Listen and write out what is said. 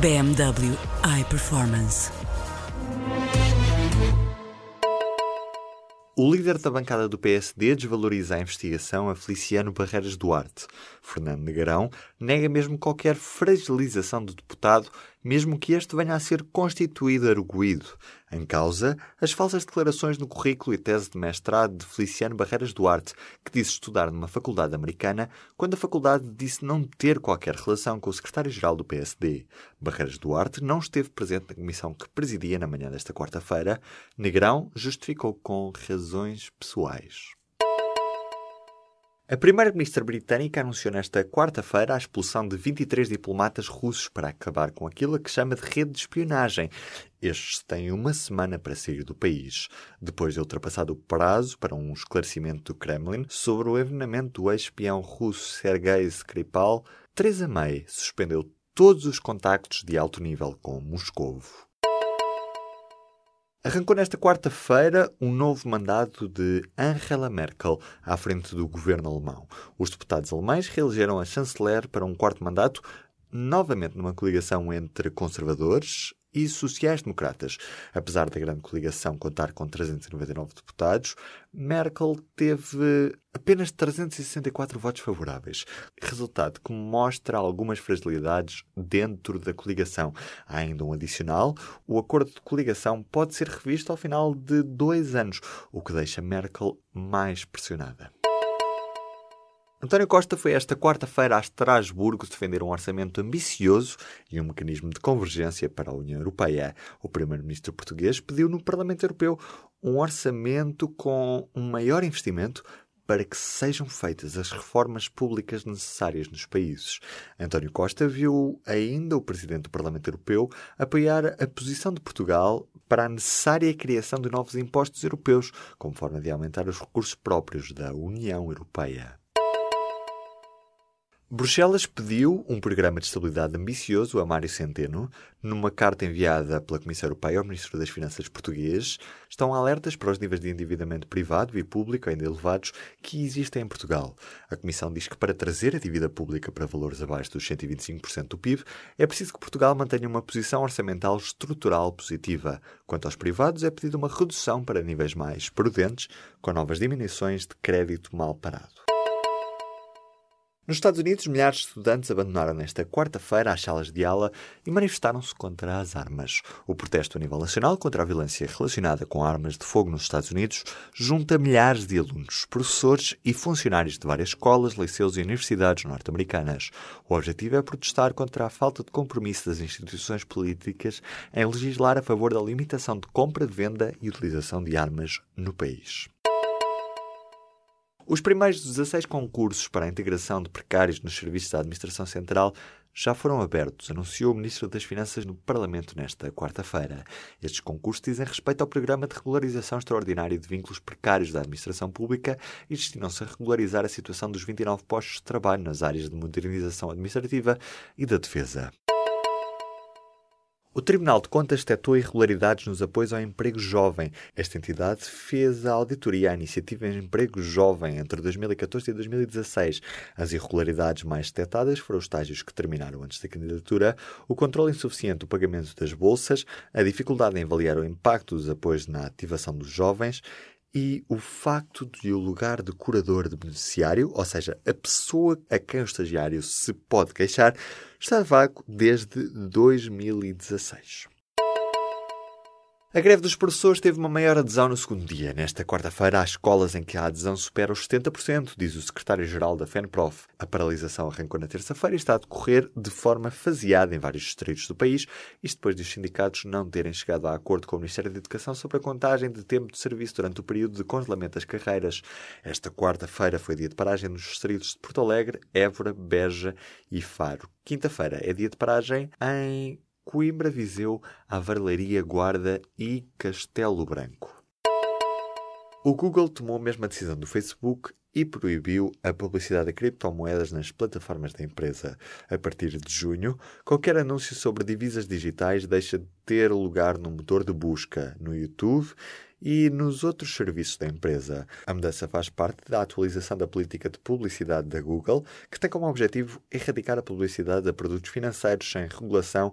BMW iPerformance. O líder da bancada do PSD desvaloriza a investigação a Feliciano Barreiras Duarte. Fernando Negrão nega mesmo qualquer fragilização do deputado, mesmo que este venha a ser constituído arguído. Em causa, as falsas declarações no currículo e tese de mestrado de Feliciano Barreiras Duarte, que disse estudar numa faculdade americana, quando a faculdade disse não ter qualquer relação com o secretário-geral do PSD. Barreiras Duarte não esteve presente na comissão que presidia na manhã desta quarta-feira. Negrão justificou com razões pessoais. A primeira-ministra britânica anunciou nesta quarta-feira a expulsão de 23 diplomatas russos para acabar com aquilo que chama de rede de espionagem. Estes têm uma semana para sair do país, depois de ultrapassado o prazo para um esclarecimento do Kremlin sobre o envenenamento do ex-espião russo Sergei Skripal. Theresa May suspendeu todos os contactos de alto nível com Moscovo. Arrancou nesta quarta-feira um novo mandato de Angela Merkel à frente do governo alemão. Os deputados alemães reelegeram a chanceler para um quarto mandato, novamente numa coligação entre conservadores e sociais-democratas. Apesar da grande coligação contar com 399 deputados, Merkel teve apenas 364 votos favoráveis, resultado que mostra algumas fragilidades dentro da coligação. Há ainda um adicional: o acordo de coligação pode ser revisto ao final de dois anos, o que deixa Merkel mais pressionada. António Costa foi esta quarta-feira a Estrasburgo defender um orçamento ambicioso e um mecanismo de convergência para a União Europeia. O primeiro-ministro português pediu no Parlamento Europeu um orçamento com um maior investimento para que sejam feitas as reformas públicas necessárias nos países. António Costa viu ainda o presidente do Parlamento Europeu apoiar a posição de Portugal para a necessária criação de novos impostos europeus, como forma de aumentar os recursos próprios da União Europeia. Bruxelas pediu um programa de estabilidade ambicioso a Mário Centeno. Numa carta enviada pela Comissão Europeia ao Ministro das Finanças português, estão alertas para os níveis de endividamento privado e público ainda elevados que existem em Portugal. A Comissão diz que para trazer a dívida pública para valores abaixo dos 125% do PIB, é preciso que Portugal mantenha uma posição orçamental estrutural positiva. Quanto aos privados, é pedido uma redução para níveis mais prudentes, com novas diminuições de crédito mal parado. Nos Estados Unidos, milhares de estudantes abandonaram nesta quarta-feira as salas de aula e manifestaram-se contra as armas. O protesto a nível nacional contra a violência relacionada com armas de fogo nos Estados Unidos junta milhares de alunos, professores e funcionários de várias escolas, liceus e universidades norte-americanas. O objetivo é protestar contra a falta de compromisso das instituições políticas em legislar a favor da limitação de compra, venda e utilização de armas no país. Os primeiros 16 concursos para a integração de precários nos serviços da Administração Central já foram abertos, anunciou o Ministro das Finanças no Parlamento nesta quarta-feira. Estes concursos dizem respeito ao Programa de Regularização Extraordinário de Vínculos Precários da Administração Pública e destinam-se a regularizar a situação dos 29 postos de trabalho nas áreas de modernização administrativa e da defesa. O Tribunal de Contas detectou irregularidades nos apoios ao emprego jovem. Esta entidade fez a auditoria à iniciativa em emprego jovem entre 2014 e 2016. As irregularidades mais detectadas foram os estágios que terminaram antes da candidatura, o controle insuficiente do pagamento das bolsas, a dificuldade em avaliar o impacto dos apoios na ativação dos jovens e o facto de o lugar de curador de beneficiário, ou seja, a pessoa a quem o estagiário se pode queixar, está vago desde 2016. A greve dos professores teve uma maior adesão no segundo dia. Nesta quarta-feira, há escolas em que a adesão supera os 70%, diz o secretário-geral da FENPROF. A paralisação arrancou na terça-feira e está a decorrer de forma faseada em vários distritos do país, isto depois dos sindicatos não terem chegado a acordo com o Ministério da Educação sobre a contagem de tempo de serviço durante o período de congelamento das carreiras. Esta quarta-feira foi dia de paragem nos distritos de Porto Alegre, Évora, Beja e Faro. Quinta-feira é dia de paragem em Coimbra, Viseu, Avarelaria, Guarda e Castelo Branco. O Google tomou a mesma decisão do Facebook e proibiu a publicidade de criptomoedas nas plataformas da empresa. A partir de junho, qualquer anúncio sobre divisas digitais deixa de ter lugar no motor de busca, no YouTube e nos outros serviços da empresa. A mudança faz parte da atualização da política de publicidade da Google, que tem como objetivo erradicar a publicidade a produtos financeiros sem regulação